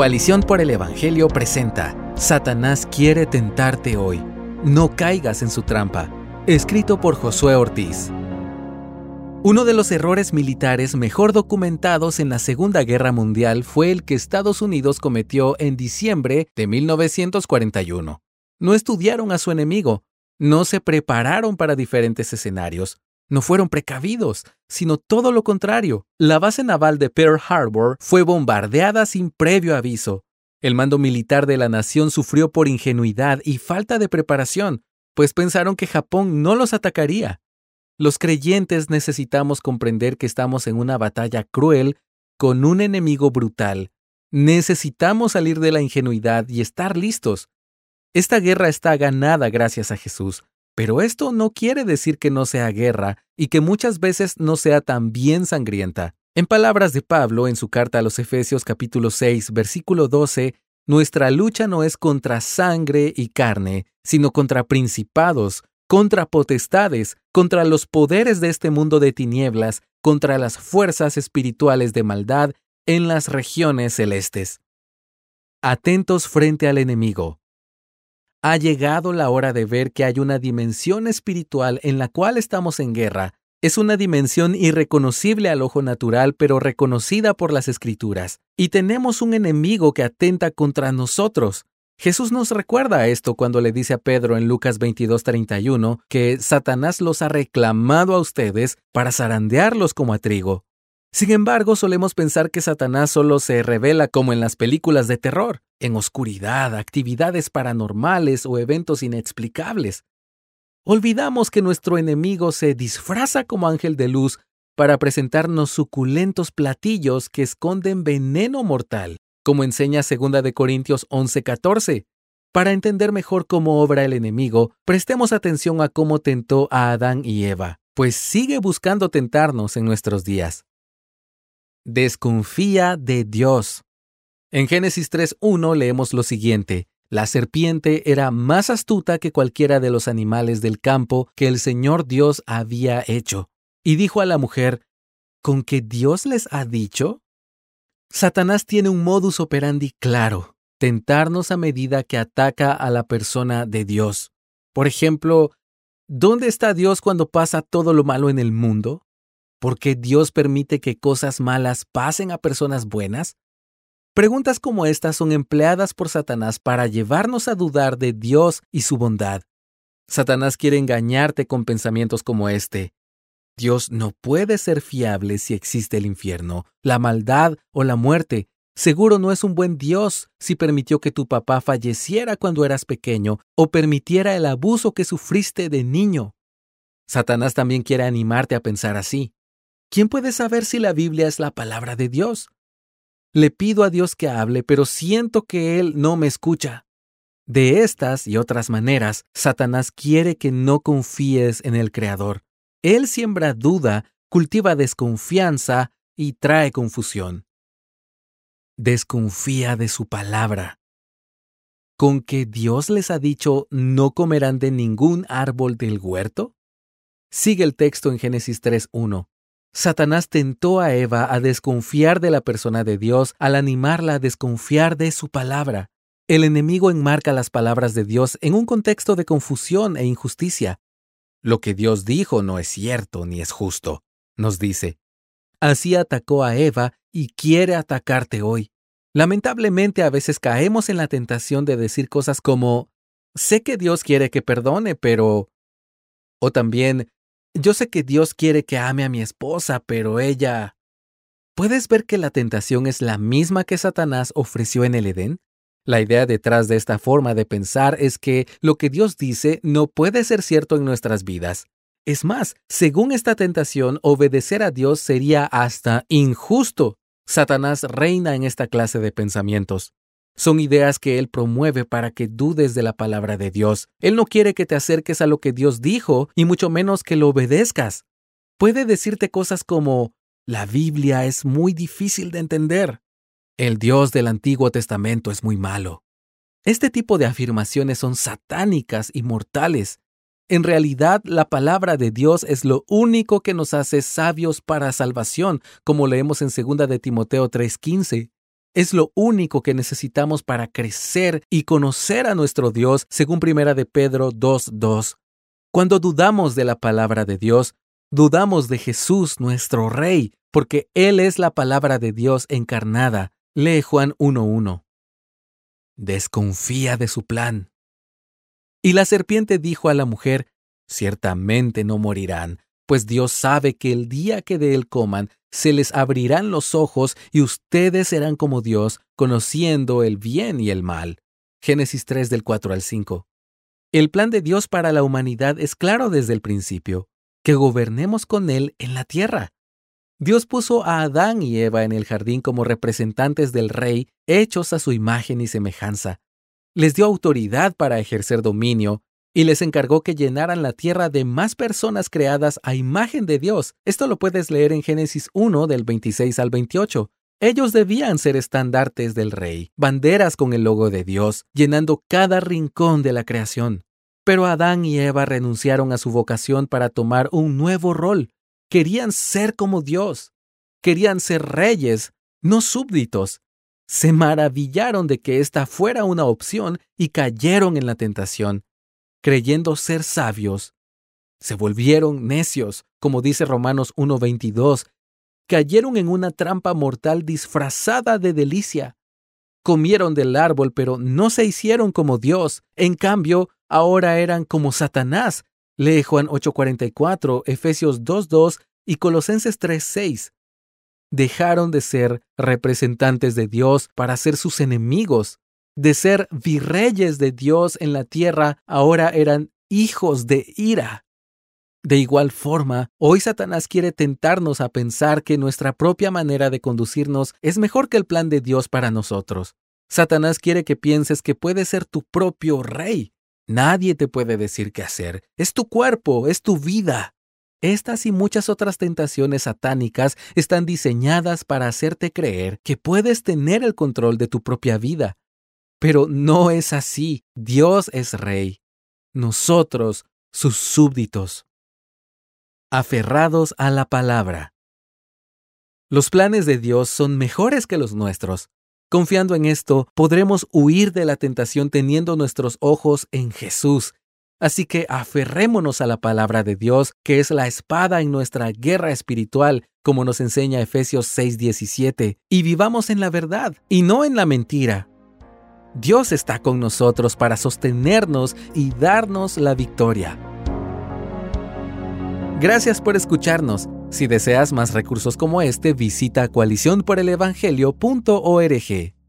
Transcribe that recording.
Coalición por el Evangelio presenta Satanás quiere tentarte hoy. No caigas en su trampa. Escrito por Josué Ortiz. Uno de los errores militares mejor documentados en la Segunda Guerra Mundial fue el que Estados Unidos cometió en diciembre de 1941. No estudiaron a su enemigo, no se prepararon para diferentes escenarios, no fueron precavidos, sino todo lo contrario. La base naval de Pearl Harbor fue bombardeada sin previo aviso. El mando militar de la nación sufrió por ingenuidad y falta de preparación, pues pensaron que Japón no los atacaría. Los creyentes necesitamos comprender que estamos en una batalla cruel con un enemigo brutal. Necesitamos salir de la ingenuidad y estar listos. Esta guerra está ganada gracias a Jesús, pero esto no quiere decir que no sea guerra y que muchas veces no sea también sangrienta. En palabras de Pablo en su carta a los Efesios capítulo 6, versículo 12, nuestra lucha no es contra sangre y carne, sino contra principados, contra potestades, contra los poderes de este mundo de tinieblas, contra las fuerzas espirituales de maldad en las regiones celestes. Atentos frente al enemigo. Ha llegado la hora de ver que hay una dimensión espiritual en la cual estamos en guerra. Es una dimensión irreconocible al ojo natural, pero reconocida por las escrituras. Y tenemos un enemigo que atenta contra nosotros. Jesús nos recuerda esto cuando le dice a Pedro en Lucas 22:31 que Satanás los ha reclamado a ustedes para zarandearlos como a trigo. Sin embargo, solemos pensar que Satanás solo se revela como en las películas de terror, en oscuridad, actividades paranormales o eventos inexplicables. Olvidamos que nuestro enemigo se disfraza como ángel de luz para presentarnos suculentos platillos que esconden veneno mortal, como enseña 2 de Corintios 11:14. Para entender mejor cómo obra el enemigo, prestemos atención a cómo tentó a Adán y Eva, pues sigue buscando tentarnos en nuestros días desconfía de Dios. En Génesis 3.1 leemos lo siguiente. La serpiente era más astuta que cualquiera de los animales del campo que el Señor Dios había hecho. Y dijo a la mujer, ¿con qué Dios les ha dicho? Satanás tiene un modus operandi claro, tentarnos a medida que ataca a la persona de Dios. Por ejemplo, ¿dónde está Dios cuando pasa todo lo malo en el mundo? ¿Por qué Dios permite que cosas malas pasen a personas buenas? Preguntas como estas son empleadas por Satanás para llevarnos a dudar de Dios y su bondad. Satanás quiere engañarte con pensamientos como este. Dios no puede ser fiable si existe el infierno, la maldad o la muerte. Seguro no es un buen Dios si permitió que tu papá falleciera cuando eras pequeño o permitiera el abuso que sufriste de niño. Satanás también quiere animarte a pensar así. ¿Quién puede saber si la Biblia es la palabra de Dios? Le pido a Dios que hable, pero siento que Él no me escucha. De estas y otras maneras, Satanás quiere que no confíes en el Creador. Él siembra duda, cultiva desconfianza y trae confusión. Desconfía de su palabra. ¿Con que Dios les ha dicho no comerán de ningún árbol del huerto? Sigue el texto en Génesis 3.1. Satanás tentó a Eva a desconfiar de la persona de Dios al animarla a desconfiar de su palabra. El enemigo enmarca las palabras de Dios en un contexto de confusión e injusticia. Lo que Dios dijo no es cierto ni es justo, nos dice. Así atacó a Eva y quiere atacarte hoy. Lamentablemente a veces caemos en la tentación de decir cosas como, sé que Dios quiere que perdone, pero... O también, yo sé que Dios quiere que ame a mi esposa, pero ella... ¿Puedes ver que la tentación es la misma que Satanás ofreció en el Edén? La idea detrás de esta forma de pensar es que lo que Dios dice no puede ser cierto en nuestras vidas. Es más, según esta tentación, obedecer a Dios sería hasta injusto. Satanás reina en esta clase de pensamientos. Son ideas que Él promueve para que dudes de la palabra de Dios. Él no quiere que te acerques a lo que Dios dijo y mucho menos que lo obedezcas. Puede decirte cosas como, la Biblia es muy difícil de entender. El Dios del Antiguo Testamento es muy malo. Este tipo de afirmaciones son satánicas y mortales. En realidad, la palabra de Dios es lo único que nos hace sabios para salvación, como leemos en 2 de Timoteo 3:15. Es lo único que necesitamos para crecer y conocer a nuestro Dios, según Primera de Pedro 2:2. Cuando dudamos de la palabra de Dios, dudamos de Jesús, nuestro Rey, porque Él es la palabra de Dios encarnada. Lee Juan 1:1. Desconfía de su plan. Y la serpiente dijo a la mujer, Ciertamente no morirán, pues Dios sabe que el día que de él coman, se les abrirán los ojos y ustedes serán como Dios, conociendo el bien y el mal. Génesis 3 del 4 al 5. El plan de Dios para la humanidad es claro desde el principio, que gobernemos con Él en la tierra. Dios puso a Adán y Eva en el jardín como representantes del Rey, hechos a su imagen y semejanza. Les dio autoridad para ejercer dominio, y les encargó que llenaran la tierra de más personas creadas a imagen de Dios. Esto lo puedes leer en Génesis 1 del 26 al 28. Ellos debían ser estandartes del rey, banderas con el logo de Dios, llenando cada rincón de la creación. Pero Adán y Eva renunciaron a su vocación para tomar un nuevo rol. Querían ser como Dios. Querían ser reyes, no súbditos. Se maravillaron de que esta fuera una opción y cayeron en la tentación creyendo ser sabios, se volvieron necios, como dice Romanos 1.22, cayeron en una trampa mortal disfrazada de delicia. Comieron del árbol, pero no se hicieron como Dios. En cambio, ahora eran como Satanás. Lee Juan 8:44, Efesios 2:2 y Colosenses 3:6. Dejaron de ser representantes de Dios para ser sus enemigos de ser virreyes de Dios en la tierra, ahora eran hijos de ira. De igual forma, hoy Satanás quiere tentarnos a pensar que nuestra propia manera de conducirnos es mejor que el plan de Dios para nosotros. Satanás quiere que pienses que puedes ser tu propio rey. Nadie te puede decir qué hacer. Es tu cuerpo, es tu vida. Estas y muchas otras tentaciones satánicas están diseñadas para hacerte creer que puedes tener el control de tu propia vida, pero no es así. Dios es rey. Nosotros, sus súbditos. Aferrados a la palabra. Los planes de Dios son mejores que los nuestros. Confiando en esto, podremos huir de la tentación teniendo nuestros ojos en Jesús. Así que aferrémonos a la palabra de Dios, que es la espada en nuestra guerra espiritual, como nos enseña Efesios 6:17, y vivamos en la verdad y no en la mentira. Dios está con nosotros para sostenernos y darnos la victoria. Gracias por escucharnos. Si deseas más recursos como este, visita coaliciónporelevangelio.org.